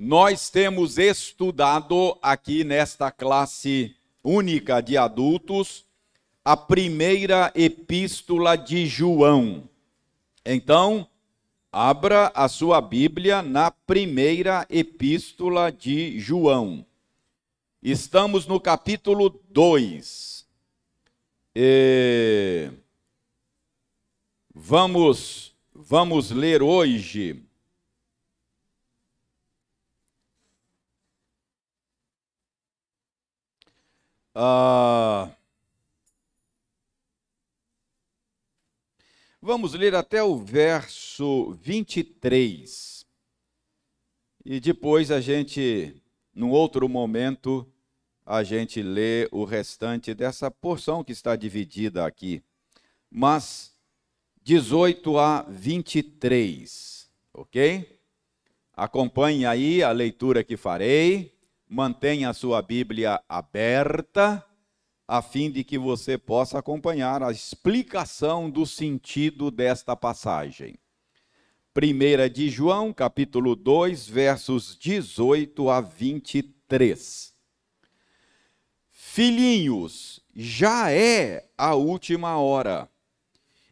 Nós temos estudado aqui nesta classe única de adultos a primeira epístola de João. Então, abra a sua Bíblia na primeira epístola de João. Estamos no capítulo 2. E... Vamos, vamos ler hoje Ah, vamos ler até o verso 23. E depois a gente, num outro momento, a gente lê o restante dessa porção que está dividida aqui. Mas 18 a 23, ok? Acompanhe aí a leitura que farei mantenha a sua Bíblia aberta, a fim de que você possa acompanhar a explicação do sentido desta passagem. Primeira de João, capítulo 2, versos 18 a 23. Filhinhos, já é a última hora.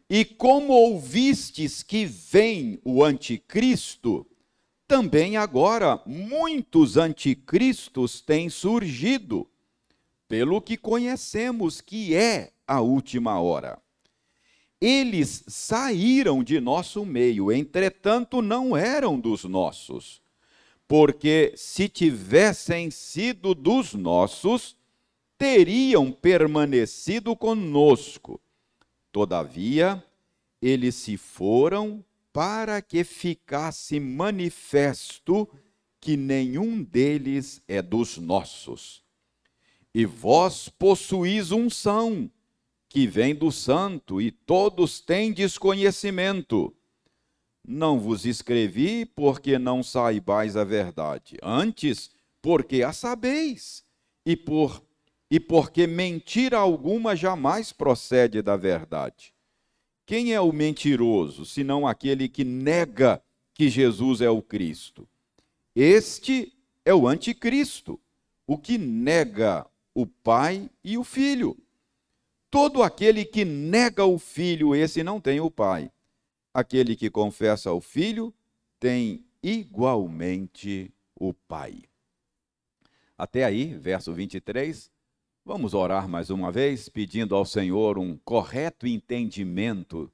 E como ouvistes que vem o anticristo, também agora muitos anticristos têm surgido, pelo que conhecemos que é a última hora. Eles saíram de nosso meio, entretanto não eram dos nossos. Porque se tivessem sido dos nossos, teriam permanecido conosco. Todavia, eles se foram para que ficasse manifesto que nenhum deles é dos nossos. E vós possuís unção, que vem do santo, e todos têm desconhecimento. Não vos escrevi porque não saibais a verdade, antes porque a sabeis, e por e porque mentira alguma jamais procede da verdade. Quem é o mentiroso, senão aquele que nega que Jesus é o Cristo? Este é o anticristo, o que nega o Pai e o Filho. Todo aquele que nega o Filho, esse não tem o Pai. Aquele que confessa o Filho tem igualmente o Pai. Até aí, verso 23. Vamos orar mais uma vez, pedindo ao Senhor um correto entendimento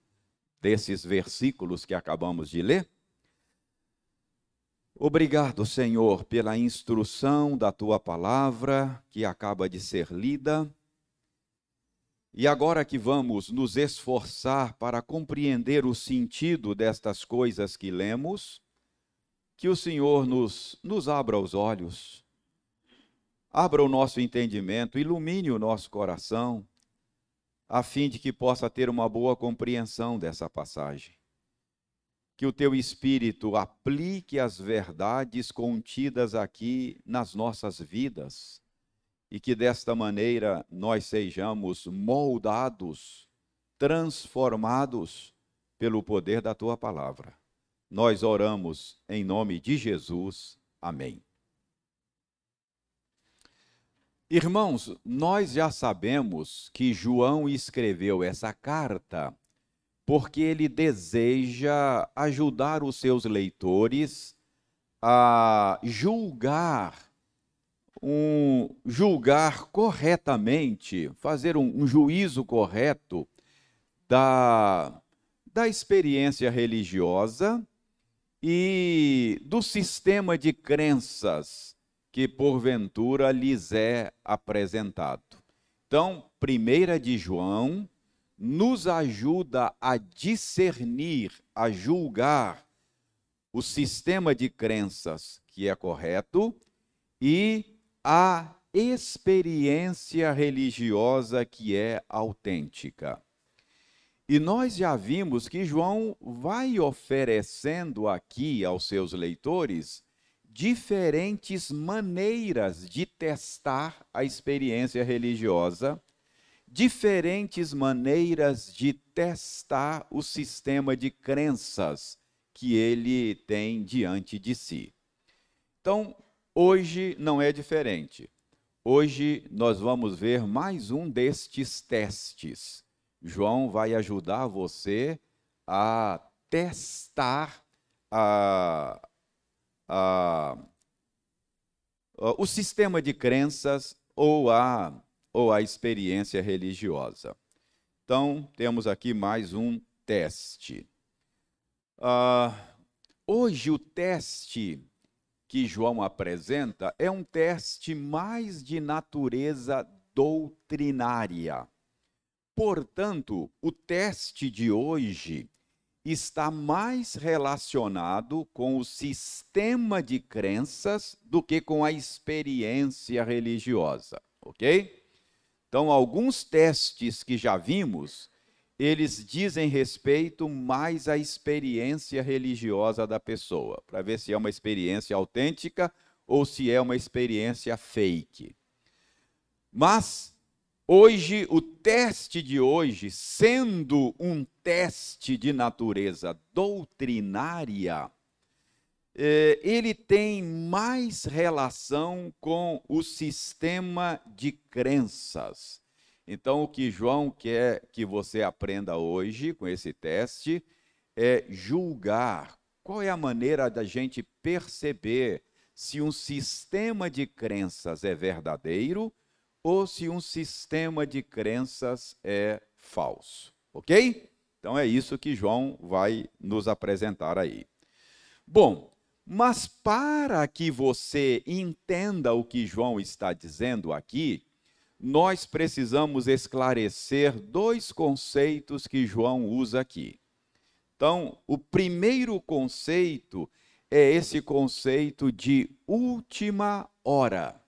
desses versículos que acabamos de ler? Obrigado, Senhor, pela instrução da tua palavra que acaba de ser lida. E agora que vamos nos esforçar para compreender o sentido destas coisas que lemos, que o Senhor nos, nos abra os olhos Abra o nosso entendimento, ilumine o nosso coração, a fim de que possa ter uma boa compreensão dessa passagem. Que o teu Espírito aplique as verdades contidas aqui nas nossas vidas e que desta maneira nós sejamos moldados, transformados pelo poder da tua palavra. Nós oramos em nome de Jesus. Amém. Irmãos, nós já sabemos que João escreveu essa carta porque ele deseja ajudar os seus leitores a julgar um julgar corretamente, fazer um, um juízo correto da, da experiência religiosa e do sistema de crenças que porventura lhes é apresentado. Então, primeira de João nos ajuda a discernir, a julgar o sistema de crenças que é correto e a experiência religiosa que é autêntica. E nós já vimos que João vai oferecendo aqui aos seus leitores diferentes maneiras de testar a experiência religiosa, diferentes maneiras de testar o sistema de crenças que ele tem diante de si. Então, hoje não é diferente. Hoje nós vamos ver mais um destes testes. João vai ajudar você a testar a, a, a, o sistema de crenças ou a, ou a experiência religiosa. Então, temos aqui mais um teste. Uh, hoje, o teste que João apresenta é um teste mais de natureza doutrinária. Portanto, o teste de hoje está mais relacionado com o sistema de crenças do que com a experiência religiosa, ok? Então, alguns testes que já vimos, eles dizem respeito mais à experiência religiosa da pessoa, para ver se é uma experiência autêntica ou se é uma experiência fake. Mas Hoje, o teste de hoje, sendo um teste de natureza doutrinária, é, ele tem mais relação com o sistema de crenças. Então, o que João quer que você aprenda hoje com esse teste é julgar qual é a maneira da gente perceber se um sistema de crenças é verdadeiro ou se um sistema de crenças é falso. Ok? Então é isso que João vai nos apresentar aí. Bom, mas para que você entenda o que João está dizendo aqui, nós precisamos esclarecer dois conceitos que João usa aqui. Então, o primeiro conceito é esse conceito de última hora.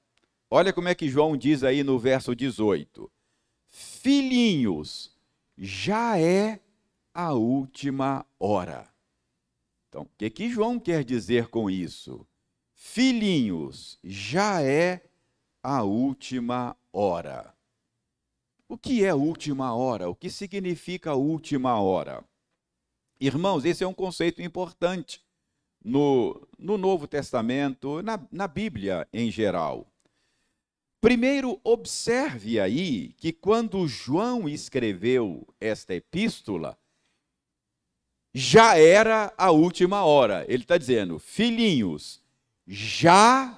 Olha como é que João diz aí no verso 18: Filhinhos, já é a última hora. Então, o que, que João quer dizer com isso? Filhinhos, já é a última hora. O que é última hora? O que significa última hora? Irmãos, esse é um conceito importante no, no Novo Testamento, na, na Bíblia em geral. Primeiro, observe aí que quando João escreveu esta epístola, já era a última hora. Ele está dizendo, filhinhos, já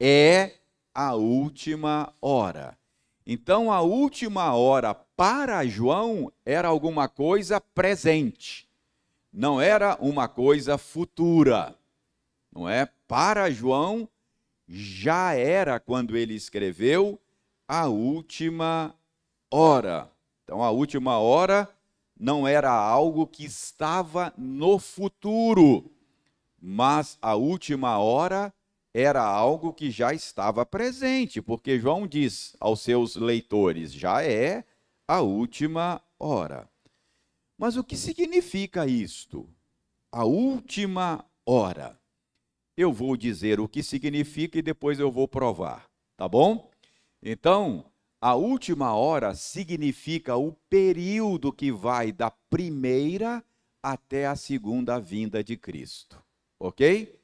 é a última hora. Então, a última hora para João era alguma coisa presente, não era uma coisa futura. Não é? Para João, já era, quando ele escreveu, a última hora. Então, a última hora não era algo que estava no futuro, mas a última hora era algo que já estava presente, porque João diz aos seus leitores: já é a última hora. Mas o que significa isto? A última hora eu vou dizer o que significa e depois eu vou provar, tá bom? Então, a última hora significa o período que vai da primeira até a segunda vinda de Cristo, ok?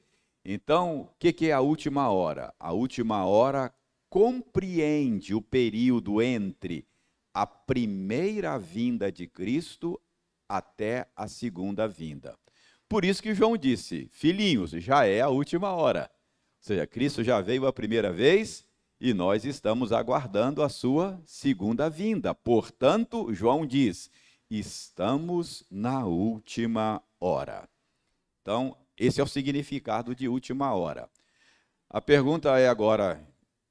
Então, o que, que é a última hora? A última hora compreende o período entre a primeira vinda de Cristo até a segunda vinda. Por isso que João disse: Filhinhos, já é a última hora. Ou seja, Cristo já veio a primeira vez e nós estamos aguardando a sua segunda vinda. Portanto, João diz: estamos na última hora. Então, esse é o significado de última hora. A pergunta é agora: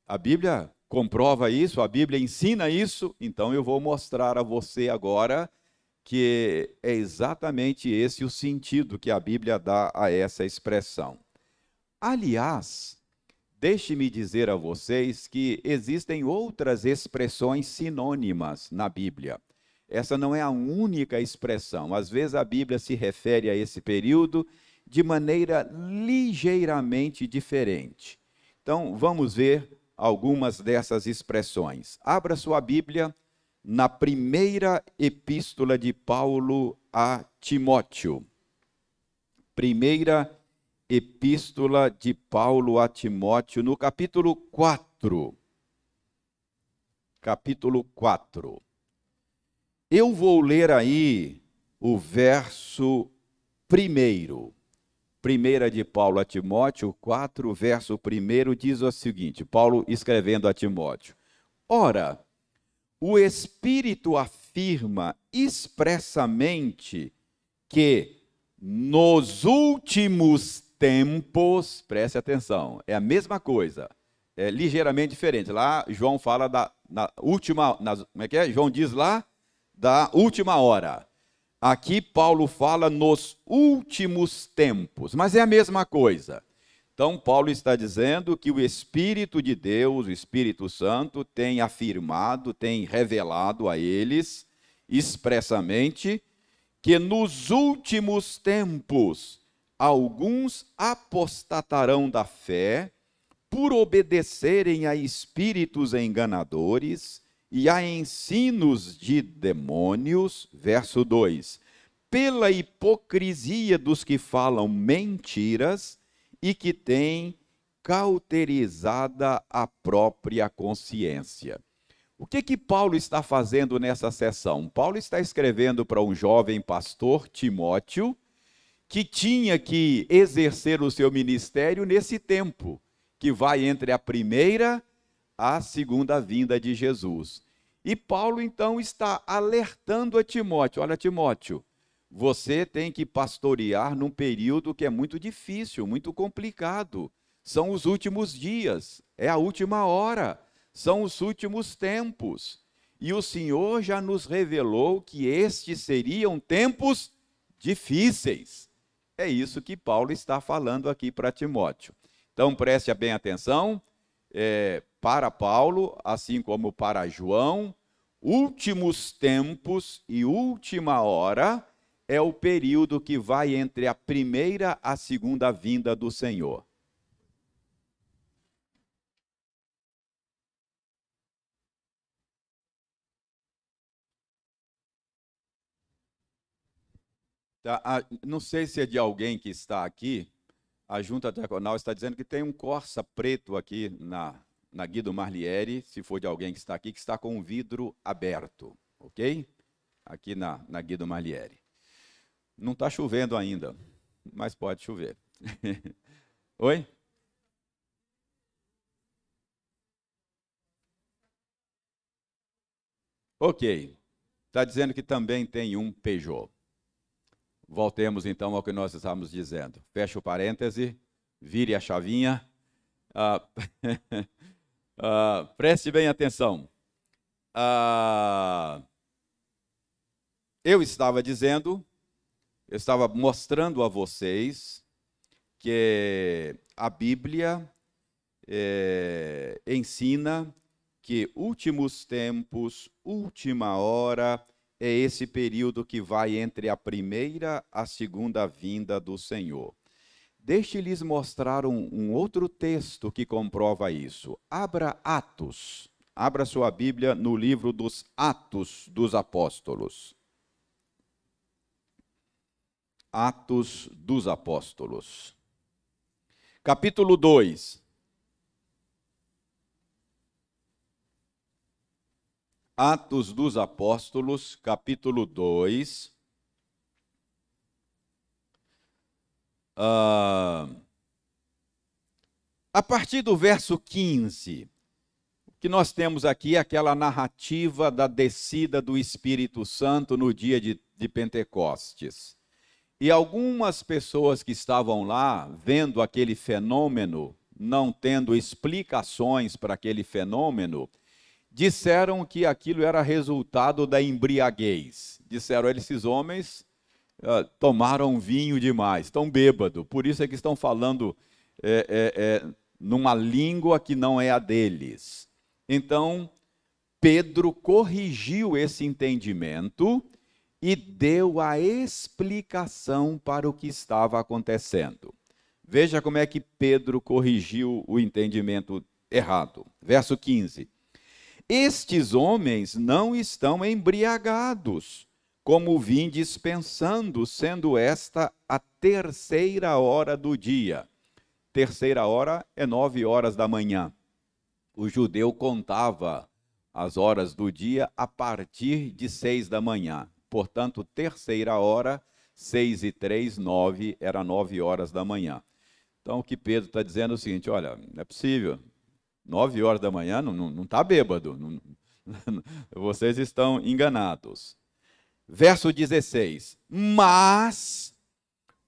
a Bíblia comprova isso? A Bíblia ensina isso? Então eu vou mostrar a você agora que é exatamente esse o sentido que a Bíblia dá a essa expressão. Aliás, deixe-me dizer a vocês que existem outras expressões sinônimas na Bíblia. Essa não é a única expressão. Às vezes a Bíblia se refere a esse período de maneira ligeiramente diferente. Então, vamos ver algumas dessas expressões. Abra sua Bíblia na primeira epístola de Paulo a Timóteo. Primeira Epístola de Paulo a Timóteo, no capítulo 4. Capítulo 4. Eu vou ler aí o verso primeiro. Primeira de Paulo a Timóteo 4, verso 1 diz o seguinte: Paulo escrevendo a Timóteo: Ora, o Espírito afirma expressamente que nos últimos tempos, preste atenção, é a mesma coisa, é ligeiramente diferente. Lá João fala da na última, na, como é que é? João diz lá da última hora. Aqui Paulo fala nos últimos tempos, mas é a mesma coisa. Então, Paulo está dizendo que o Espírito de Deus, o Espírito Santo, tem afirmado, tem revelado a eles expressamente que nos últimos tempos alguns apostatarão da fé por obedecerem a espíritos enganadores e a ensinos de demônios, verso 2, pela hipocrisia dos que falam mentiras e que têm cauterizada a própria consciência. O que que Paulo está fazendo nessa sessão? Paulo está escrevendo para um jovem pastor, Timóteo, que tinha que exercer o seu ministério nesse tempo, que vai entre a primeira a segunda vinda de Jesus. E Paulo então está alertando a Timóteo: olha, Timóteo, você tem que pastorear num período que é muito difícil, muito complicado. São os últimos dias, é a última hora, são os últimos tempos. E o Senhor já nos revelou que estes seriam tempos difíceis. É isso que Paulo está falando aqui para Timóteo. Então preste bem atenção, é, para Paulo, assim como para João, últimos tempos e última hora é o período que vai entre a primeira a segunda vinda do Senhor. Tá, não sei se é de alguém que está aqui, a junta diaconal está dizendo que tem um Corsa preto aqui na, na Guido Marlieri, se for de alguém que está aqui, que está com o vidro aberto, ok? Aqui na, na Guido Marlieri. Não está chovendo ainda, mas pode chover. Oi? Ok. Está dizendo que também tem um Peugeot. Voltemos então ao que nós estávamos dizendo. Fecha o parêntese, vire a chavinha. Ah, ah, preste bem atenção. Ah, eu estava dizendo, eu estava mostrando a vocês que a Bíblia é, ensina que últimos tempos, última hora, é esse período que vai entre a primeira a segunda vinda do Senhor. Deixe-lhes mostrar um, um, outro texto que comprova isso. Abra Atos. Abra sua Bíblia no livro dos Atos dos Apóstolos. Atos dos Apóstolos. Capítulo 2. Atos dos Apóstolos, capítulo 2. Ah, a partir do verso 15, o que nós temos aqui é aquela narrativa da descida do Espírito Santo no dia de, de Pentecostes. E algumas pessoas que estavam lá, vendo aquele fenômeno, não tendo explicações para aquele fenômeno, disseram que aquilo era resultado da embriaguez. Disseram, esses homens uh, tomaram vinho demais, estão bêbados, por isso é que estão falando é, é, é, numa língua que não é a deles. Então, Pedro corrigiu esse entendimento e deu a explicação para o que estava acontecendo. Veja como é que Pedro corrigiu o entendimento errado. Verso 15. Estes homens não estão embriagados, como vim dispensando, sendo esta a terceira hora do dia. Terceira hora é nove horas da manhã. O judeu contava as horas do dia a partir de seis da manhã. Portanto, terceira hora, seis e três, nove, era nove horas da manhã. Então, o que Pedro está dizendo é o seguinte: olha, não é possível, nove horas da manhã não está bêbado, não, vocês estão enganados. Verso 16: Mas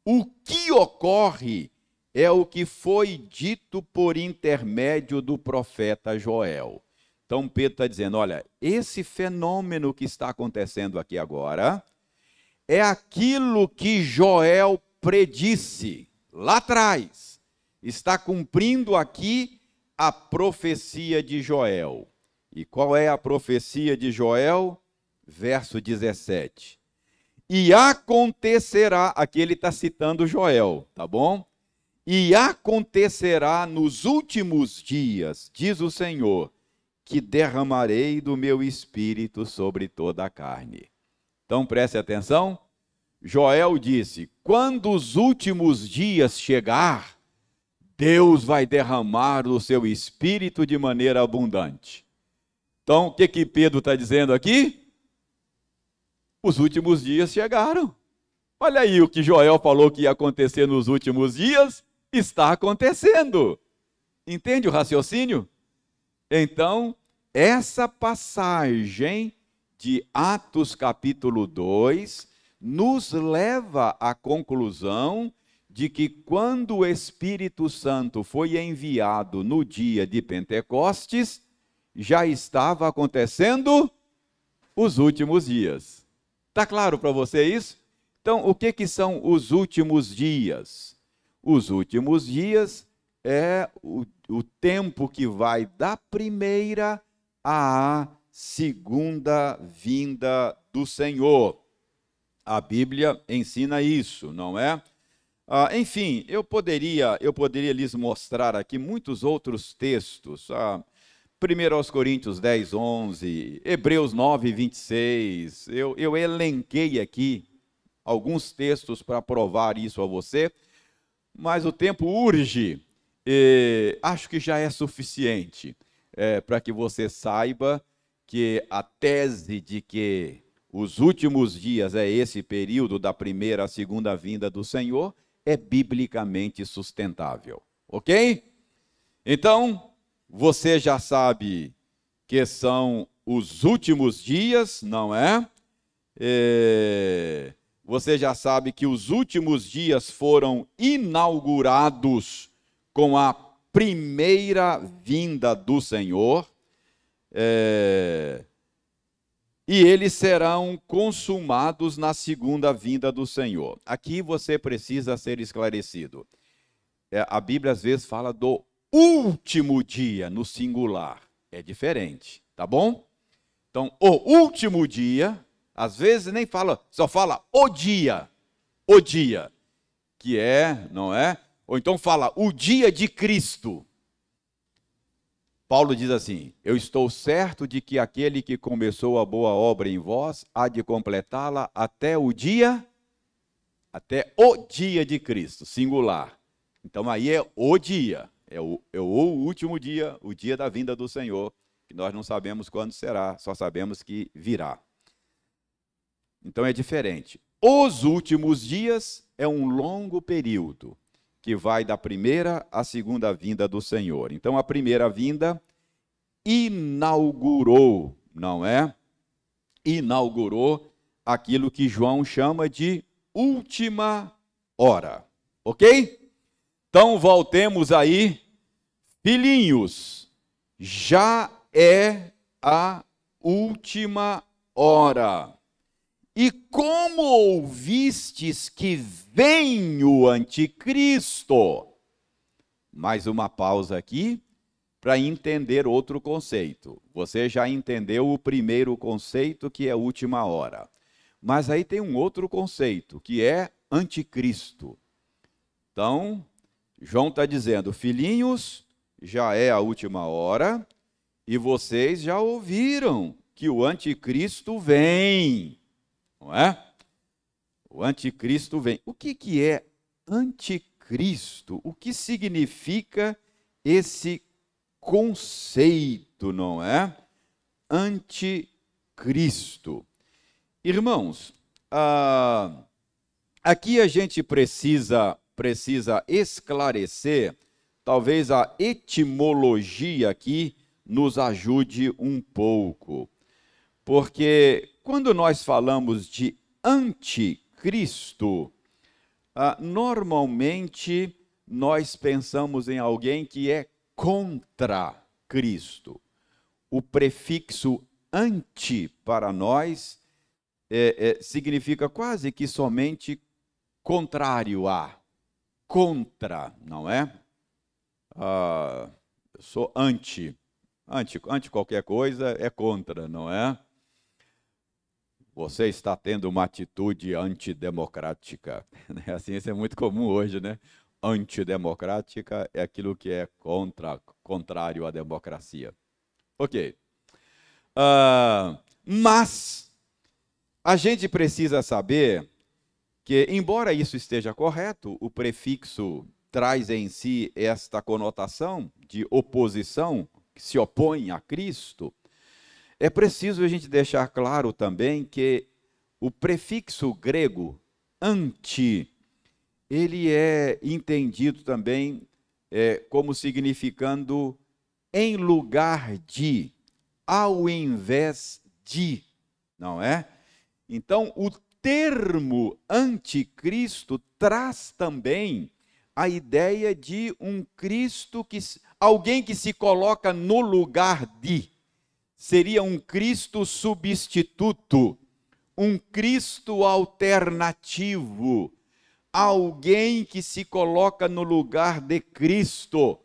o que ocorre é o que foi dito por intermédio do profeta Joel. Então Pedro está dizendo: olha, esse fenômeno que está acontecendo aqui agora é aquilo que Joel predisse lá atrás. Está cumprindo aqui a profecia de Joel. E qual é a profecia de Joel? Verso 17. E acontecerá, aqui ele está citando Joel, tá bom? E acontecerá nos últimos dias, diz o Senhor, que derramarei do meu espírito sobre toda a carne. Então preste atenção. Joel disse: quando os últimos dias chegar, Deus vai derramar o seu espírito de maneira abundante. Então, o que, que Pedro está dizendo aqui? Os últimos dias chegaram. Olha aí o que Joel falou que ia acontecer nos últimos dias, está acontecendo. Entende o raciocínio? Então, essa passagem de Atos capítulo 2 nos leva à conclusão de que quando o Espírito Santo foi enviado no dia de Pentecostes, já estava acontecendo os últimos dias. Está claro para você isso? Então, o que, que são os últimos dias? Os últimos dias é o, o tempo que vai da primeira à segunda vinda do Senhor. A Bíblia ensina isso, não é? Ah, enfim, eu poderia, eu poderia lhes mostrar aqui muitos outros textos. Ah, 1 aos Coríntios 10, 11, Hebreus 9, 26. Eu, eu elenquei aqui alguns textos para provar isso a você, mas o tempo urge. E acho que já é suficiente é, para que você saiba que a tese de que os últimos dias é esse período da primeira à segunda vinda do Senhor é biblicamente sustentável. Ok? Então, você já sabe que são os últimos dias, não é? é? Você já sabe que os últimos dias foram inaugurados com a primeira vinda do Senhor. É, e eles serão consumados na segunda vinda do Senhor. Aqui você precisa ser esclarecido. É, a Bíblia às vezes fala do último dia no singular. É diferente, tá bom? Então, o último dia, às vezes nem fala, só fala o dia, o dia, que é, não é? Ou então fala o dia de Cristo. Paulo diz assim: Eu estou certo de que aquele que começou a boa obra em vós há de completá-la até o dia, até o dia de Cristo, singular. Então aí é o dia. É o, é o último dia, o dia da vinda do Senhor, que nós não sabemos quando será, só sabemos que virá. Então é diferente. Os últimos dias é um longo período que vai da primeira à segunda vinda do Senhor. Então a primeira vinda inaugurou, não é? Inaugurou aquilo que João chama de última hora. OK? Então voltemos aí Filhinhos, já é a última hora. E como ouvistes que vem o anticristo? Mais uma pausa aqui para entender outro conceito. Você já entendeu o primeiro conceito, que é última hora. Mas aí tem um outro conceito, que é anticristo. Então, João está dizendo, filhinhos, já é a última hora e vocês já ouviram que o anticristo vem, não é? O anticristo vem. O que, que é anticristo. O que significa esse conceito, não é? Anticristo. Irmãos, ah, aqui a gente precisa, precisa esclarecer, talvez a etimologia aqui nos ajude um pouco. Porque quando nós falamos de anticristo, ah, normalmente nós pensamos em alguém que é contra Cristo. O prefixo anti para nós é, é, significa quase que somente contrário a, contra, não é? Ah, eu sou anti. anti. Anti qualquer coisa é contra, não é? Você está tendo uma atitude antidemocrática. Né? Assim, isso é muito comum hoje, né? Antidemocrática é aquilo que é contra, contrário à democracia. Ok. Uh, mas a gente precisa saber que, embora isso esteja correto, o prefixo traz em si esta conotação de oposição, que se opõe a Cristo. É preciso a gente deixar claro também que o prefixo grego anti, ele é entendido também é, como significando em lugar de, ao invés de, não é? Então, o termo anticristo traz também a ideia de um Cristo que alguém que se coloca no lugar de seria um Cristo substituto, um Cristo alternativo, alguém que se coloca no lugar de Cristo,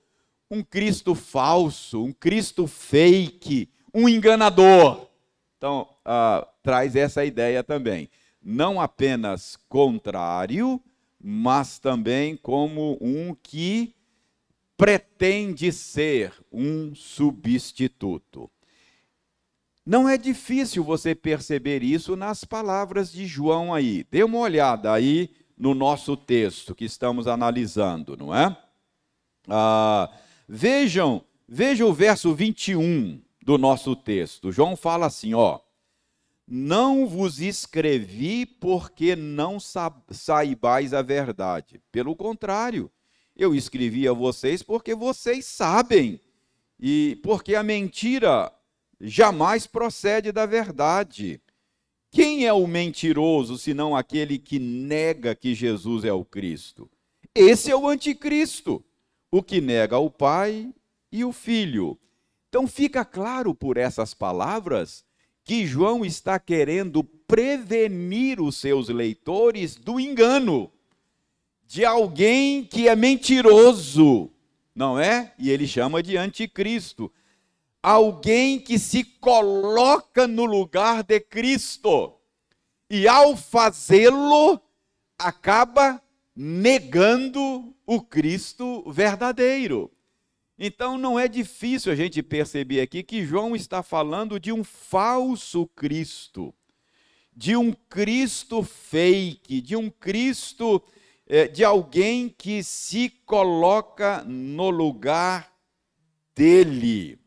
um Cristo falso, um Cristo fake, um enganador. Então, uh, traz essa ideia também. Não apenas contrário, mas também como um que pretende ser um substituto. Não é difícil você perceber isso nas palavras de João aí. Dê uma olhada aí no nosso texto que estamos analisando, não é? Ah, vejam, vejam o verso 21 do nosso texto. João fala assim, ó: Não vos escrevi porque não saibais a verdade. Pelo contrário, eu escrevi a vocês porque vocês sabem e porque a mentira jamais procede da verdade. Quem é o mentiroso senão aquele que nega que Jesus é o Cristo? Esse é o anticristo, o que nega o Pai e o Filho. Então fica claro por essas palavras que João está querendo prevenir os seus leitores do engano de alguém que é mentiroso, não é? E ele chama de anticristo alguém que se coloca no lugar de Cristo. E ao fazê-lo, acaba negando o Cristo verdadeiro. Então não é difícil a gente perceber aqui que João está falando de um falso Cristo, de um Cristo fake, de um Cristo, eh, de alguém que se coloca no lugar dele.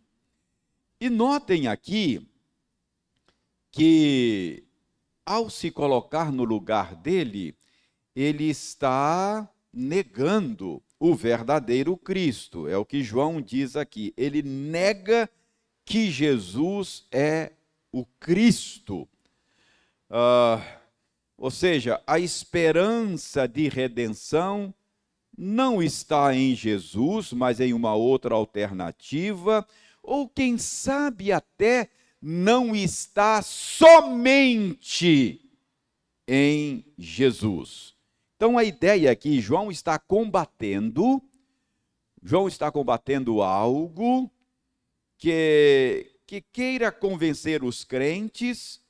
E notem aqui que, ao se colocar no lugar dele, ele está negando o verdadeiro Cristo. É o que João diz aqui. Ele nega que Jesus é o Cristo. Uh, ou seja, a esperança de redenção não está em Jesus, mas em uma outra alternativa ou quem sabe até não está somente em Jesus. Então a ideia aqui, João está combatendo, João está combatendo algo que, que queira convencer os crentes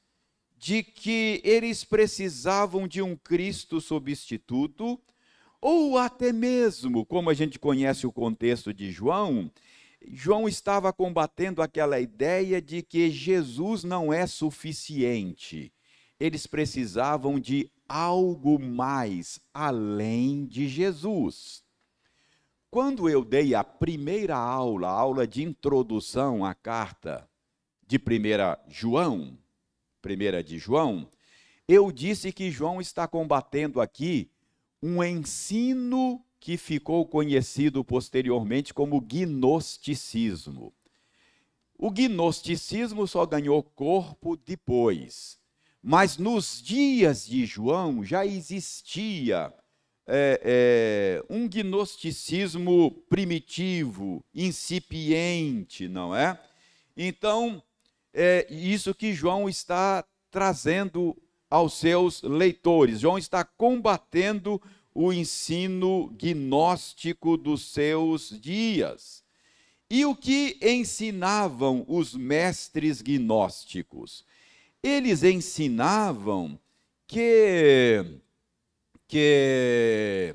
de que eles precisavam de um Cristo substituto, ou até mesmo, como a gente conhece o contexto de João, João estava combatendo aquela ideia de que Jesus não é suficiente. Eles precisavam de algo mais além de Jesus. Quando eu dei a primeira aula, a aula de introdução à carta de 1 João, 1 de João, eu disse que João está combatendo aqui um ensino que ficou conhecido posteriormente como gnosticismo. O gnosticismo só ganhou corpo depois, mas nos dias de João já existia é, é, um gnosticismo primitivo, incipiente, não é? Então, é isso que João está trazendo aos seus leitores. João está combatendo o ensino gnóstico dos seus dias. E o que ensinavam os mestres gnósticos? Eles ensinavam que que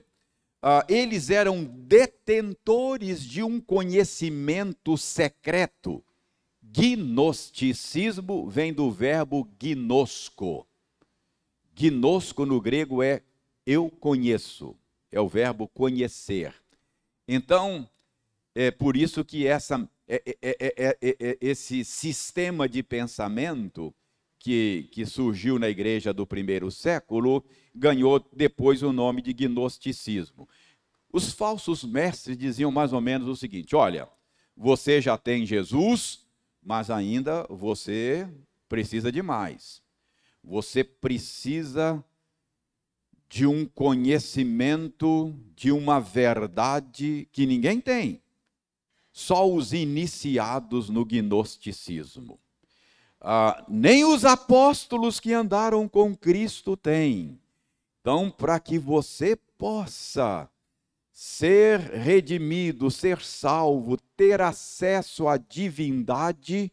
uh, eles eram detentores de um conhecimento secreto. Gnosticismo vem do verbo gnosco. Gnosco no grego é eu conheço, é o verbo conhecer. Então, é por isso que essa, é, é, é, esse sistema de pensamento que, que surgiu na igreja do primeiro século, ganhou depois o nome de gnosticismo. Os falsos mestres diziam mais ou menos o seguinte: olha, você já tem Jesus, mas ainda você precisa de mais. Você precisa de um conhecimento, de uma verdade que ninguém tem. Só os iniciados no gnosticismo. Ah, nem os apóstolos que andaram com Cristo têm. Então, para que você possa ser redimido, ser salvo, ter acesso à divindade,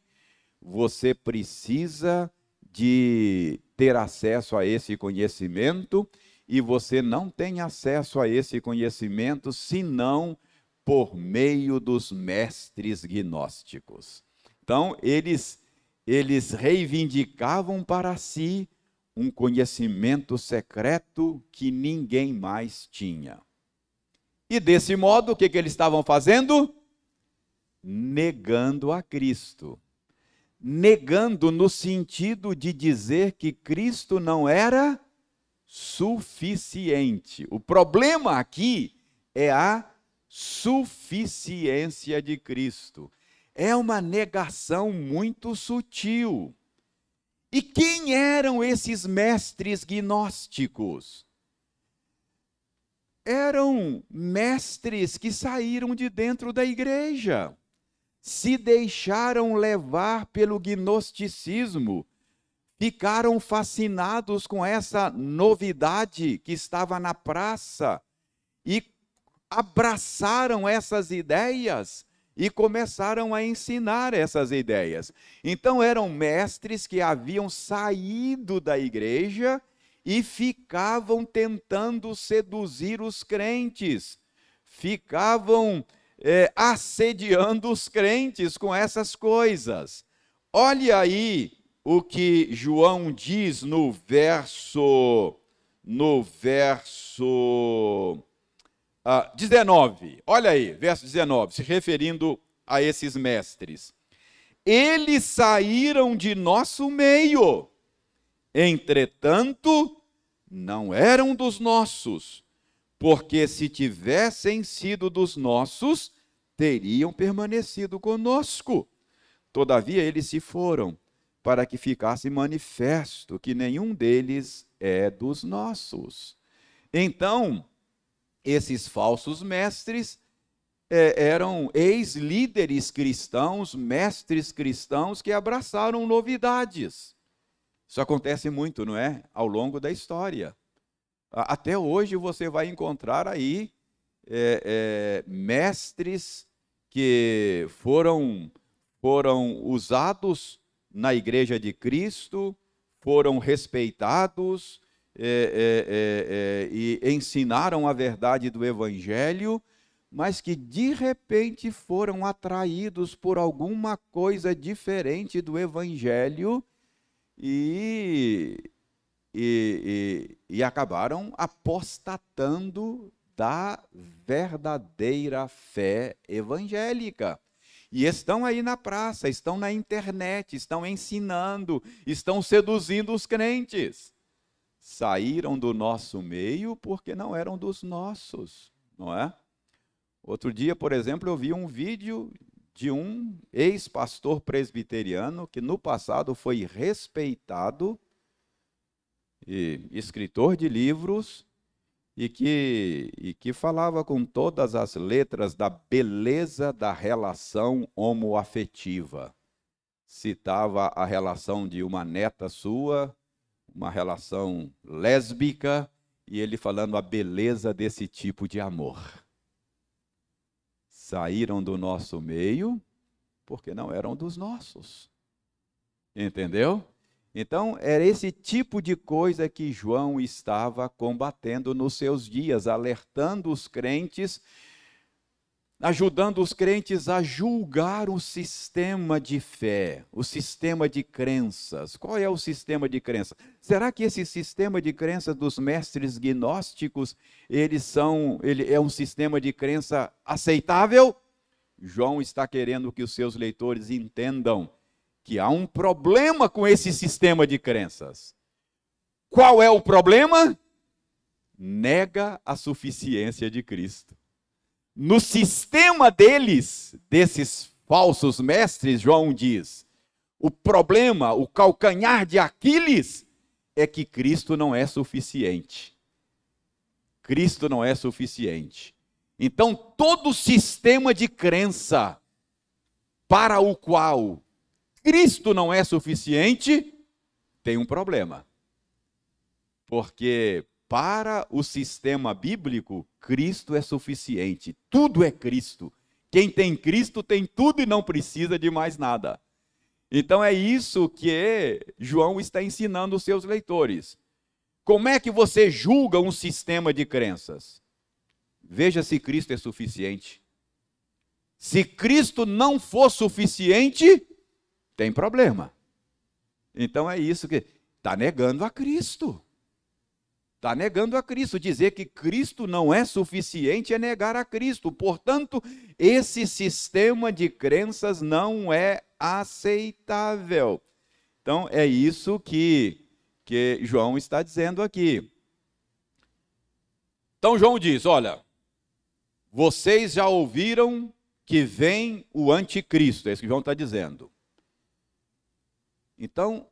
você precisa de ter acesso a esse conhecimento e você não tem acesso a esse conhecimento senão por meio dos mestres gnósticos. Então, eles eles reivindicavam para si um conhecimento secreto que ninguém mais tinha. E desse modo, o que, que eles estavam fazendo? Negando a Cristo. Negando no sentido de dizer que Cristo não era suficiente. O problema aqui é a suficiência de Cristo é uma negação muito sutil. E quem eram esses mestres gnósticos? Eram mestres que saíram de dentro da igreja, se deixaram levar pelo gnosticismo, ficaram fascinados com essa novidade que estava na praça e abraçaram essas ideias e começaram a ensinar essas ideias. Então eram mestres que haviam saído da igreja e ficavam tentando seduzir os crentes, ficavam é, assediando os crentes com essas coisas. Olhe aí o que João diz no verso no verso Uh, ah, 19, olha aí, verso 19, se referindo a esses mestres. Eles saíram de nosso meio, entretanto, não eram dos nossos, porque se tivessem sido dos nossos, teriam permanecido conosco. Todavia, eles se foram, para que ficasse manifesto que nenhum deles é dos nossos. Então, esses falsos mestres é, eram ex-líderes cristãos, mestres cristãos que abraçaram novidades. Isso acontece muito, não é? Ao longo da história. Até hoje você vai encontrar aí é, é, mestres que foram, foram usados na igreja de Cristo, foram respeitados, é, é, é, e ensinaram a verdade do Evangelho, mas que de repente foram atraídos por alguma coisa diferente do Evangelho e e, e, e acabaram apostatando da verdadeira fé evangélica. E estão aí na praça, estão na internet, estão ensinando, estão seduzindo os crentes. Saíram do nosso meio porque não eram dos nossos, não é? Outro dia, por exemplo, eu vi um vídeo de um ex-pastor presbiteriano que no passado foi respeitado e escritor de livros e que, e que falava com todas as letras da beleza da relação homoafetiva. Citava a relação de uma neta sua, uma relação lésbica, e ele falando a beleza desse tipo de amor. Saíram do nosso meio porque não eram dos nossos. Entendeu? Então, era esse tipo de coisa que João estava combatendo nos seus dias, alertando os crentes, ajudando os crentes a julgar o sistema de fé, o sistema de crenças. Qual é o sistema de crenças? Será que esse sistema de crenças dos mestres gnósticos, eles são, ele é um sistema de crença aceitável? João está querendo que os seus leitores entendam que há um problema com esse sistema de crenças. Qual é o problema? Nega a suficiência de Cristo. No sistema deles, desses falsos mestres, João diz, o problema, o calcanhar de Aquiles, é que Cristo não é suficiente. Cristo não é suficiente. Então, todo sistema de crença para o qual Cristo não é suficiente, tem um problema. Porque para o sistema bíblico, Cristo é suficiente. Tudo é Cristo. Quem tem Cristo tem tudo e não precisa de mais nada. Então é isso que João está ensinando os seus leitores. Como é que você julga um sistema de crenças? Veja se Cristo é suficiente. Se Cristo não for suficiente, tem problema. Então é isso que está negando a Cristo. Está negando a Cristo. Dizer que Cristo não é suficiente é negar a Cristo. Portanto, esse sistema de crenças não é aceitável. Então, é isso que, que João está dizendo aqui. Então, João diz: olha, vocês já ouviram que vem o anticristo, é isso que João está dizendo. Então,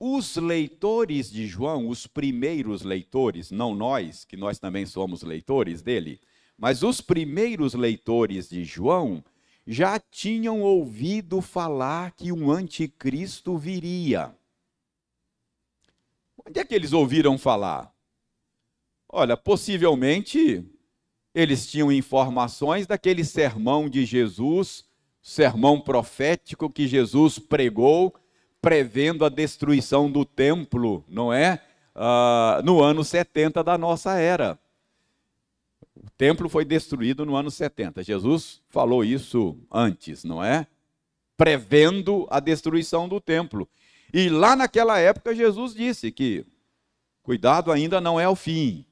os leitores de João, os primeiros leitores, não nós, que nós também somos leitores dele, mas os primeiros leitores de João já tinham ouvido falar que um anticristo viria. Onde é que eles ouviram falar? Olha, possivelmente eles tinham informações daquele sermão de Jesus, sermão profético que Jesus pregou prevendo a destruição do templo, não é? Uh, no ano 70 da nossa era. O templo foi destruído no ano 70. Jesus falou isso antes, não é? Prevendo a destruição do templo. E lá naquela época Jesus disse que cuidado ainda não é o fim.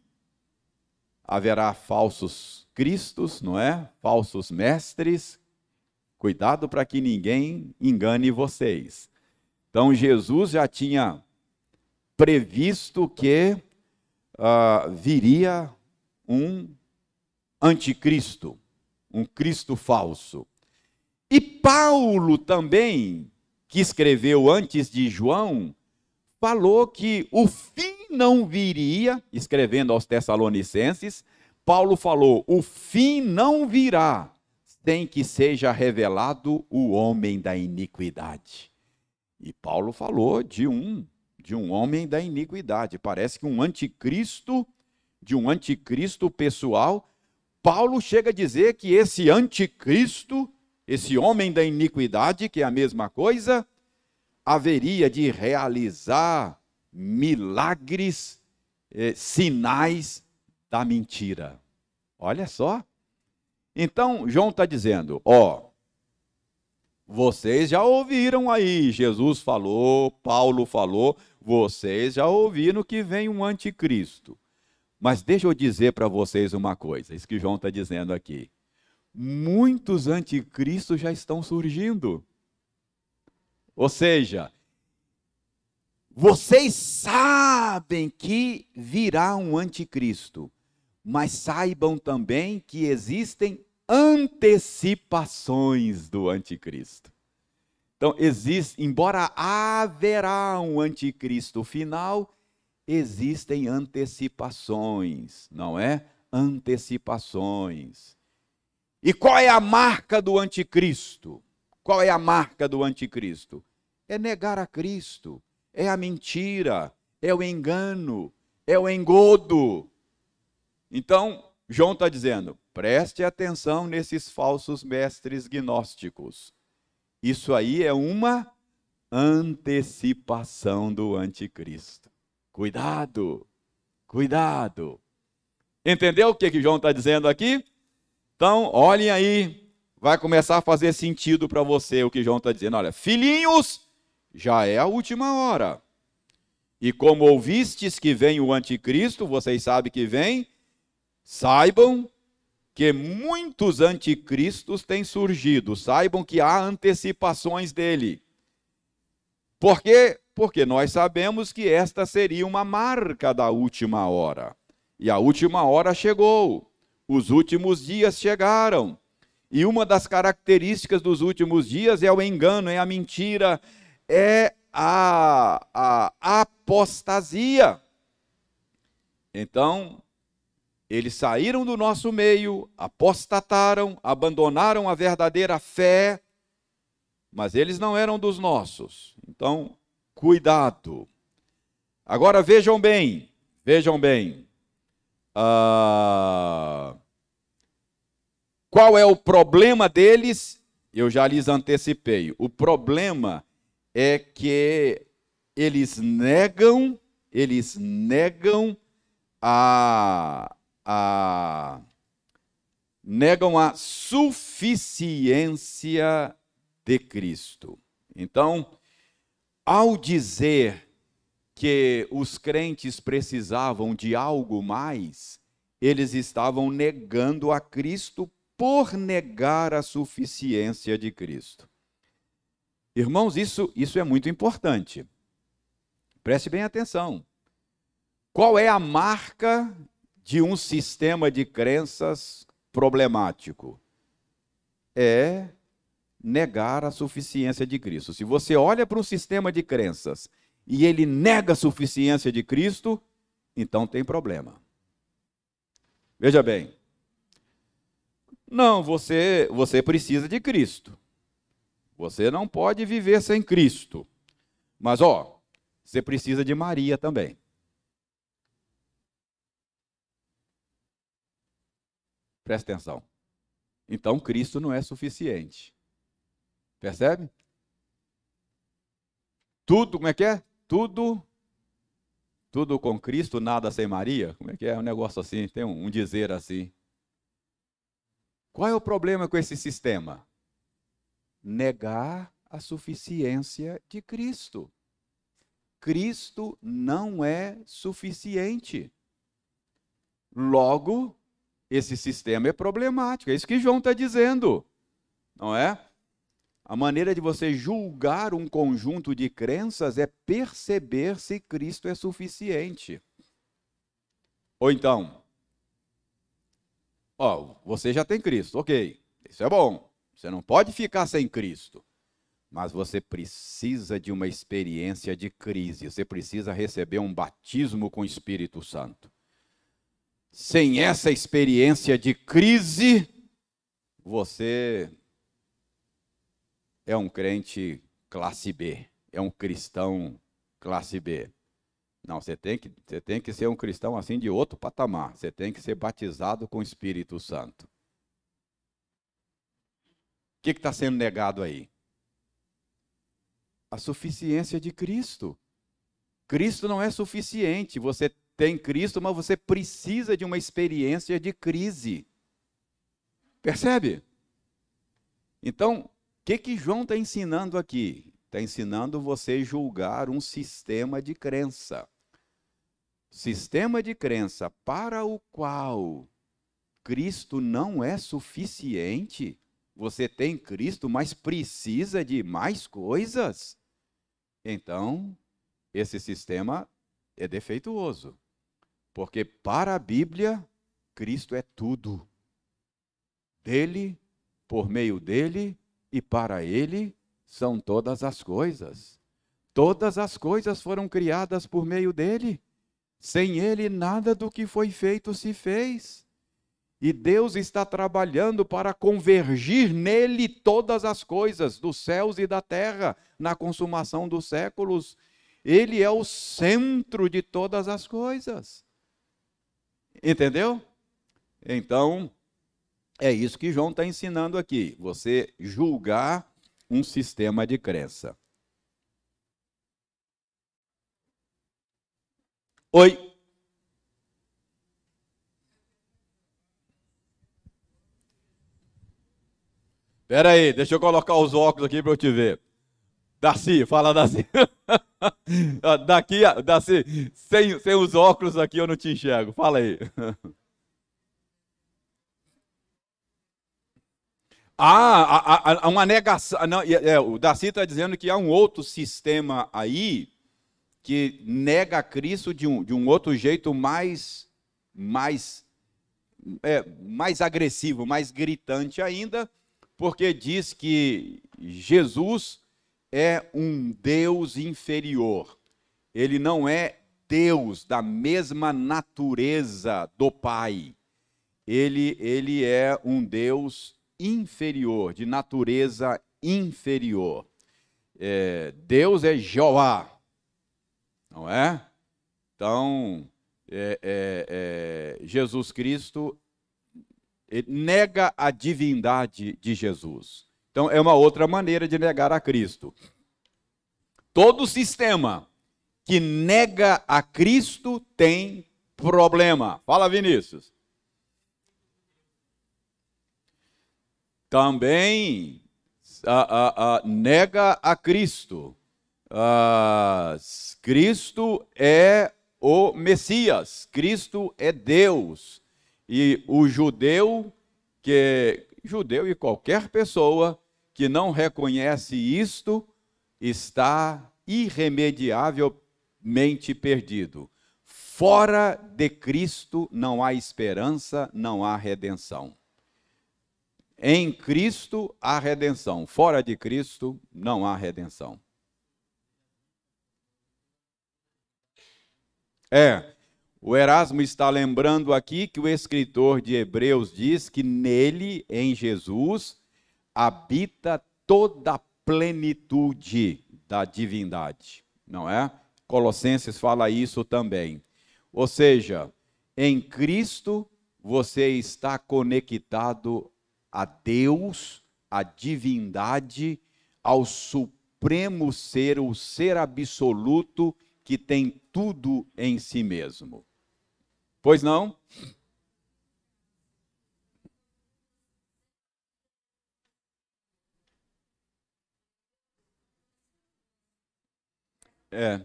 Haverá falsos cristos, não é? Falsos mestres. Cuidado para que ninguém engane vocês. Então Jesus já tinha previsto que uh, viria um anticristo, um Cristo falso. E Paulo também, que escreveu antes de João, falou que o fim não viria, escrevendo aos Tessalonicenses, Paulo falou: o fim não virá sem que seja revelado o homem da iniquidade. E Paulo falou de um de um homem da iniquidade. Parece que um anticristo, de um anticristo pessoal. Paulo chega a dizer que esse anticristo, esse homem da iniquidade, que é a mesma coisa, haveria de realizar milagres, eh, sinais da mentira. Olha só. Então, João está dizendo: ó, Vocês já ouviram aí, Jesus falou, Paulo falou, vocês já ouviram que vem um anticristo. Mas deixa eu dizer para vocês uma coisa, isso que João está dizendo aqui. Muitos anticristos já estão surgindo. Ou seja, vocês sabem que virá um anticristo, mas saibam também que existem antecipações do anticristo. Então, existe, embora haverá um anticristo final, existem antecipações, não é? Antecipações. E qual é a marca do anticristo? Qual é a marca do anticristo? É negar a Cristo, é a mentira, é o engano, é o engodo. Então, João está dizendo: preste atenção nesses falsos mestres gnósticos. Isso aí é uma antecipação do anticristo. Cuidado, cuidado. Entendeu o que, que João está dizendo aqui? Então, olhem aí, vai começar a fazer sentido para você o que João está dizendo. Olha, filhinhos, já é a última hora. E como ouvistes que vem o anticristo, vocês sabem que vem, saibam que muitos anticristos têm surgido, saibam que há antecipações dele. Por quê? Porque nós sabemos que esta seria uma marca da última hora. E a última hora chegou. Os últimos dias chegaram. E uma das características dos últimos dias é o engano, é a mentira, é a, a apostasia. Então, eles saíram do nosso meio, apostataram, abandonaram a verdadeira fé, mas eles não eram dos nossos. Então, cuidado. Agora vejam bem, vejam bem. Ah, qual é o problema deles? Eu já lhes antecipei. O problema é que eles negam, eles negam a, a negam a suficiência de Cristo. Então, ao dizer que os crentes precisavam de algo mais, eles estavam negando a Cristo por negar a suficiência de Cristo. Irmãos, isso, isso é muito importante. Preste bem atenção. Qual é a marca de um sistema de crenças problemático? É negar a suficiência de Cristo. Se você olha para um sistema de crenças e ele nega a suficiência de Cristo, então tem problema. Veja bem. Não, você você precisa de Cristo. Você não pode viver sem Cristo. Mas, ó, você precisa de Maria também. Presta atenção. Então, Cristo não é suficiente. Percebe? Tudo, como é que é? Tudo tudo com Cristo, nada sem Maria? Como é que é um negócio assim? Tem um, um dizer assim. Qual é o problema com esse sistema? negar a suficiência de Cristo. Cristo não é suficiente. Logo, esse sistema é problemático. É isso que João está dizendo, não é? A maneira de você julgar um conjunto de crenças é perceber se Cristo é suficiente. Ou então, ó, você já tem Cristo, ok, isso é bom. Você não pode ficar sem Cristo. Mas você precisa de uma experiência de crise. Você precisa receber um batismo com o Espírito Santo. Sem essa experiência de crise, você é um crente classe B, é um cristão classe B. Não, você tem que, você tem que ser um cristão assim de outro patamar. Você tem que ser batizado com o Espírito Santo. O que está sendo negado aí? A suficiência de Cristo. Cristo não é suficiente. Você tem Cristo, mas você precisa de uma experiência de crise. Percebe? Então, que, que João está ensinando aqui? Está ensinando você julgar um sistema de crença. Sistema de crença para o qual Cristo não é suficiente. Você tem Cristo, mas precisa de mais coisas. Então, esse sistema é defeituoso. Porque para a Bíblia, Cristo é tudo. Dele, por meio dele e para ele são todas as coisas. Todas as coisas foram criadas por meio dele. Sem ele, nada do que foi feito se fez. E Deus está trabalhando para convergir nele todas as coisas, dos céus e da terra, na consumação dos séculos. Ele é o centro de todas as coisas. Entendeu? Então, é isso que João está ensinando aqui. Você julgar um sistema de crença. Oi. Espera aí, deixa eu colocar os óculos aqui para eu te ver. Darcy, fala Darcy. Daqui, Darcy, sem, sem os óculos aqui eu não te enxergo. Fala aí. Ah, há, uma negação. Não, é, o Darcy está dizendo que há um outro sistema aí que nega Cristo de um, de um outro jeito mais, mais, é, mais agressivo, mais gritante ainda, porque diz que Jesus é um Deus inferior. Ele não é Deus da mesma natureza do Pai. Ele, ele é um Deus inferior, de natureza inferior. É, Deus é Jeová, não é? Então, é, é, é Jesus Cristo nega a divindade de Jesus. Então, é uma outra maneira de negar a Cristo. Todo sistema que nega a Cristo tem problema. Fala, Vinícius. também nega a Cristo. Cristo é o Messias, Cristo é Deus. E o judeu, que judeu e qualquer pessoa que não reconhece isto, está irremediavelmente perdido. Fora de Cristo não há esperança, não há redenção. Em Cristo há redenção. Fora de Cristo não há redenção. É, o Erasmo está lembrando aqui que o escritor de Hebreus diz que nele, em Jesus, habita toda a plenitude da divindade, não é? Colossenses fala isso também. Ou seja, em Cristo você está conectado a Deus, a divindade, ao supremo ser, o ser absoluto que tem tudo em si mesmo. Pois não? É.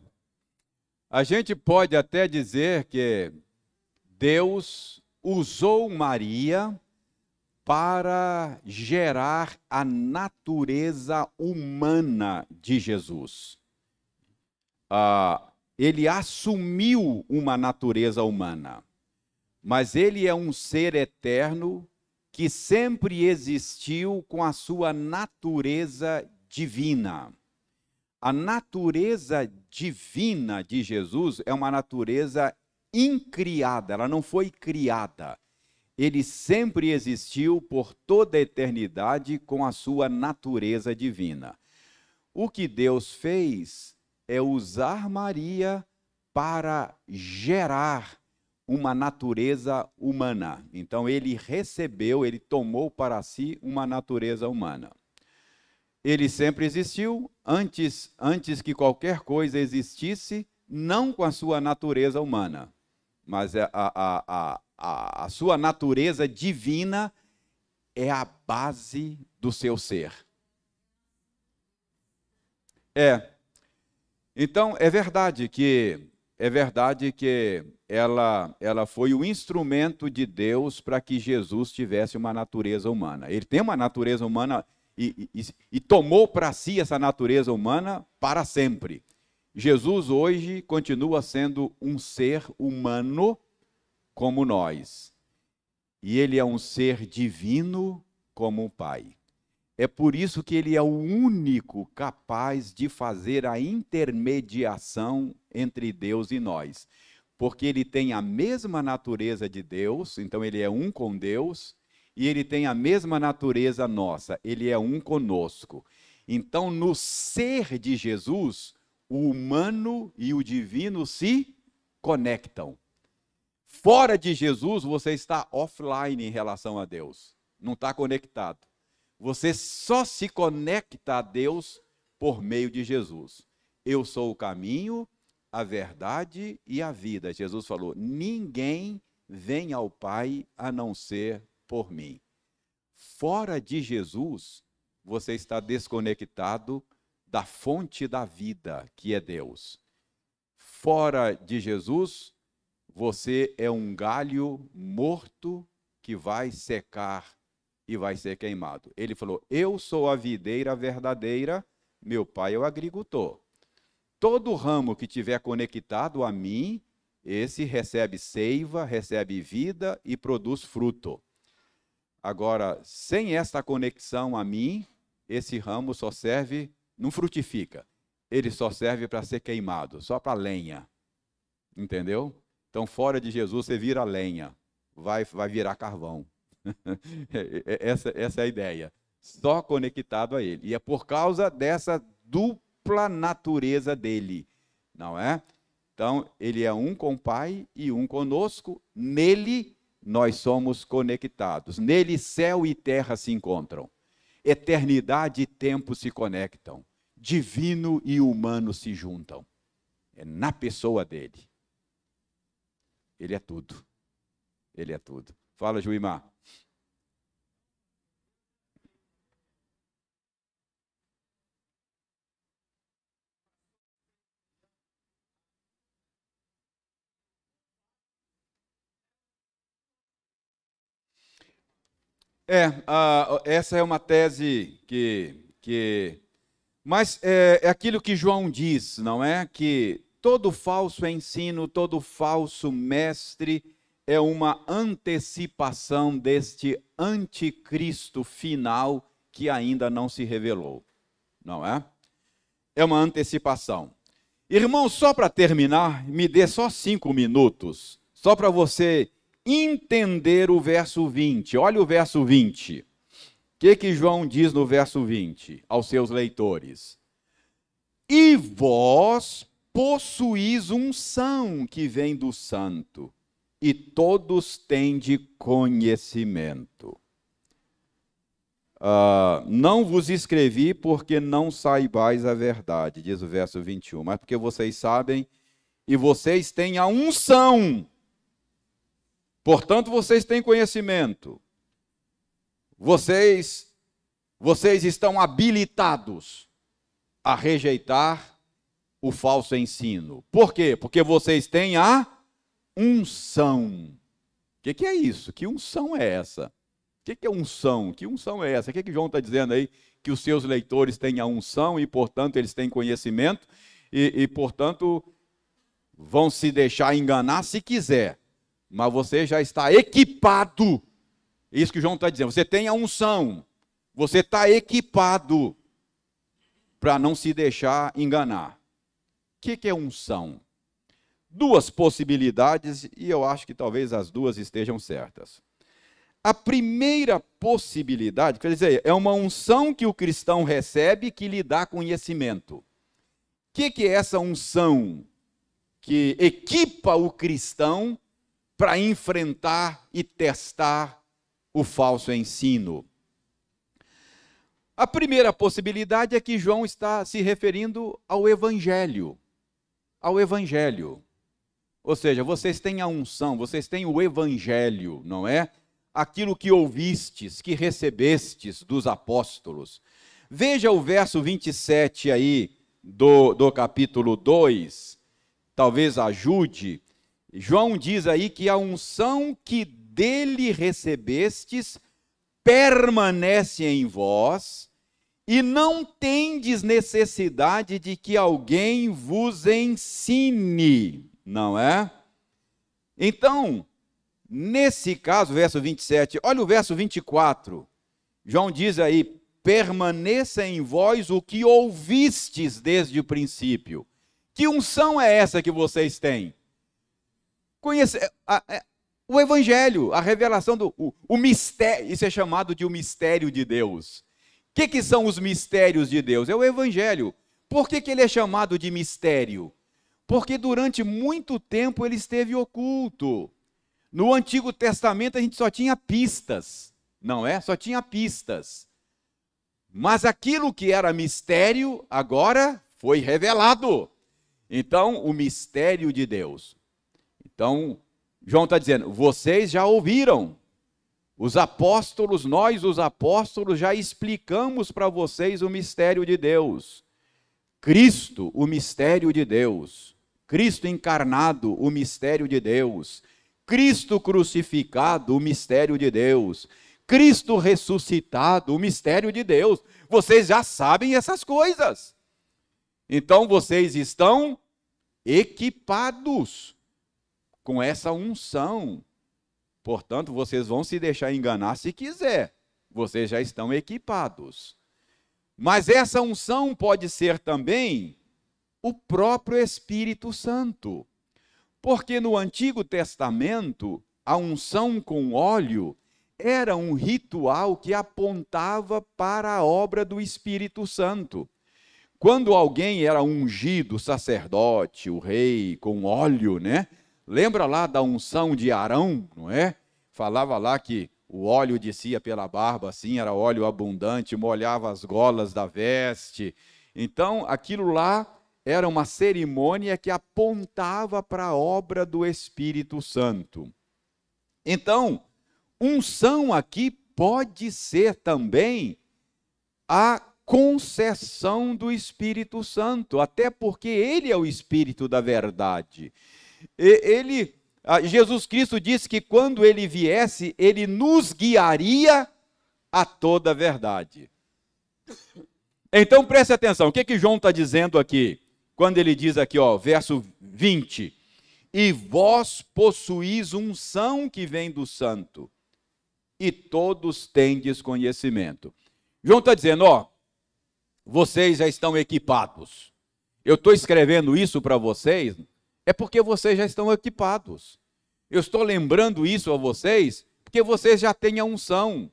A gente pode até dizer que Deus usou Maria para gerar a natureza humana de Jesus. Ah, ele assumiu uma natureza humana, mas ele é um ser eterno que sempre existiu com a sua natureza divina. A natureza divina de Jesus é uma natureza incriada, ela não foi criada ele sempre existiu por toda a eternidade com a sua natureza divina. O que Deus fez é usar Maria para gerar uma natureza humana. Então ele recebeu, ele tomou para si uma natureza humana. Ele sempre existiu antes antes que qualquer coisa existisse, não com a sua natureza humana, mas a, a, a, a, a sua natureza divina é a base do seu ser. É. Então, é verdade que é verdade que ela, ela foi o instrumento de Deus para que Jesus tivesse uma natureza humana. Ele tem uma natureza humana e, e, e tomou para si essa natureza humana para sempre. Jesus hoje continua sendo um ser humano como nós. E ele é um ser divino como o Pai. É por isso que ele é o único capaz de fazer a intermediação entre Deus e nós. Porque ele tem a mesma natureza de Deus, então ele é um com Deus, e ele tem a mesma natureza nossa, ele é um conosco. Então, no ser de Jesus, o humano e o divino se conectam. Fora de Jesus, você está offline em relação a Deus, não está conectado. Você só se conecta a Deus por meio de Jesus. Eu sou o caminho, a verdade e a vida. Jesus falou: ninguém vem ao Pai a não ser por mim. Fora de Jesus, você está desconectado da fonte da vida, que é Deus. Fora de Jesus, você é um galho morto que vai secar e vai ser queimado. Ele falou: Eu sou a videira verdadeira, meu pai é o agricultor. Todo ramo que tiver conectado a mim, esse recebe seiva, recebe vida e produz fruto. Agora, sem esta conexão a mim, esse ramo só serve, não frutifica. Ele só serve para ser queimado, só para lenha. Entendeu? Então, fora de Jesus, você vira lenha, vai, vai virar carvão. essa, essa é a ideia. Só conectado a Ele. E é por causa dessa dupla natureza dele, não é? Então, Ele é um com o Pai e um conosco. Nele, nós somos conectados. Nele, céu e terra se encontram. Eternidade e tempo se conectam. Divino e humano se juntam. É na pessoa dele. Ele é tudo. Ele é tudo. Fala, Juimar. É, uh, essa é uma tese que. que mas é, é aquilo que João diz, não é? Que todo falso ensino, todo falso mestre é uma antecipação deste anticristo final que ainda não se revelou, não é? É uma antecipação. Irmão, só para terminar, me dê só cinco minutos, só para você entender o verso 20. Olha o verso 20. O que, que João diz no verso 20 aos seus leitores? E vós possuís unção que vem do santo, e todos têm de conhecimento. Uh, não vos escrevi porque não saibais a verdade, diz o verso 21, mas porque vocês sabem e vocês têm a unção Portanto, vocês têm conhecimento. Vocês vocês estão habilitados a rejeitar o falso ensino. Por quê? Porque vocês têm a unção. O que, que, é isso? Que unção é essa? O que, que, é unção? Que unção é essa? O que, que João está dizendo aí? Que os seus leitores têm a unção e, portanto, eles têm conhecimento e, e portanto, vão se deixar enganar se quiser mas você já está equipado. Isso que João está dizendo. Você tem a unção, você está equipado para não se deixar enganar. O que, que é unção? Duas possibilidades, e eu acho que talvez as duas estejam certas. A primeira possibilidade, quer dizer, é uma unção que o cristão recebe que lhe dá conhecimento. O que, que é essa unção que equipa o cristão para enfrentar e testar o falso ensino. A primeira possibilidade é que João está se referindo ao Evangelho. Ao Evangelho. Ou seja, vocês têm a unção, vocês têm o Evangelho, não é? Aquilo que ouvistes, que recebestes dos apóstolos. Veja o verso 27 aí do, do capítulo 2 talvez ajude. João diz aí que a unção que dele recebestes permanece em vós, e não tendes necessidade de que alguém vos ensine, não é? Então, nesse caso, verso 27, olha o verso 24. João diz aí: permaneça em vós o que ouvistes desde o princípio. Que unção é essa que vocês têm? Conhecer o Evangelho, a revelação do o, o, mistério, isso é chamado de o mistério de Deus. O que, que são os mistérios de Deus? É o Evangelho. Por que, que ele é chamado de mistério? Porque durante muito tempo ele esteve oculto. No Antigo Testamento a gente só tinha pistas, não é? Só tinha pistas. Mas aquilo que era mistério agora foi revelado. Então, o mistério de Deus. Então, João está dizendo: vocês já ouviram. Os apóstolos, nós, os apóstolos, já explicamos para vocês o mistério de Deus. Cristo, o mistério de Deus. Cristo encarnado, o mistério de Deus. Cristo crucificado, o mistério de Deus. Cristo ressuscitado, o mistério de Deus. Vocês já sabem essas coisas. Então vocês estão equipados com essa unção. Portanto, vocês vão se deixar enganar se quiser. Vocês já estão equipados. Mas essa unção pode ser também o próprio Espírito Santo. Porque no Antigo Testamento, a unção com óleo era um ritual que apontava para a obra do Espírito Santo. Quando alguém era ungido, sacerdote, o rei, com óleo, né? Lembra lá da unção de Arão, não é? Falava lá que o óleo descia pela barba, assim, era óleo abundante, molhava as golas da veste. Então, aquilo lá era uma cerimônia que apontava para a obra do Espírito Santo. Então, unção aqui pode ser também a concessão do Espírito Santo, até porque ele é o Espírito da verdade. Ele, Jesus Cristo disse que quando ele viesse, ele nos guiaria a toda a verdade. Então preste atenção, o que, que João está dizendo aqui? Quando ele diz aqui, ó, verso 20: E vós possuís unção que vem do santo, e todos tendes conhecimento. João está dizendo, ó, vocês já estão equipados. Eu estou escrevendo isso para vocês, é porque vocês já estão equipados. Eu estou lembrando isso a vocês, porque vocês já têm a unção.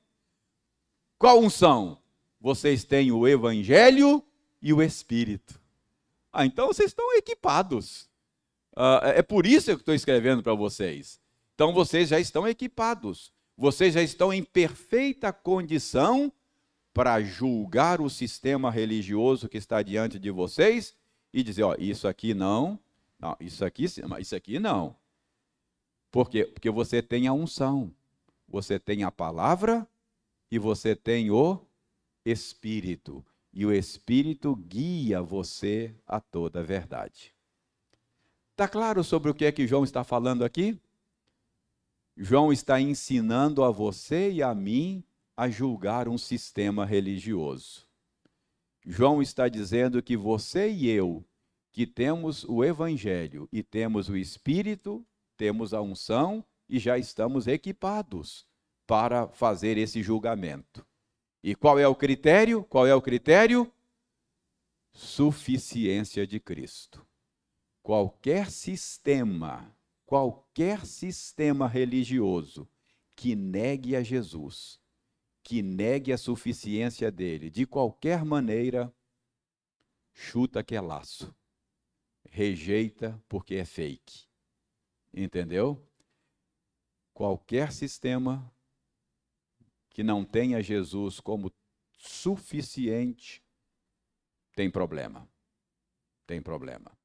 Qual unção? Vocês têm o Evangelho e o Espírito. Ah, então vocês estão equipados. Ah, é por isso que eu estou escrevendo para vocês. Então vocês já estão equipados. Vocês já estão em perfeita condição para julgar o sistema religioso que está diante de vocês e dizer, ó, isso aqui não, não, isso aqui, isso aqui não. Por quê? Porque você tem a unção, você tem a palavra e você tem o Espírito. E o Espírito guia você a toda a verdade. Está claro sobre o que é que João está falando aqui? João está ensinando a você e a mim a julgar um sistema religioso. João está dizendo que você e eu, que temos o Evangelho e temos o Espírito, temos a unção e já estamos equipados para fazer esse julgamento. E qual é o critério? Qual é o critério? Suficiência de Cristo. Qualquer sistema, qualquer sistema religioso que negue a Jesus, que negue a suficiência dele de qualquer maneira, chuta que é laço. Rejeita porque é fake. Entendeu? Qualquer sistema que não tenha Jesus como suficiente tem problema. Tem problema.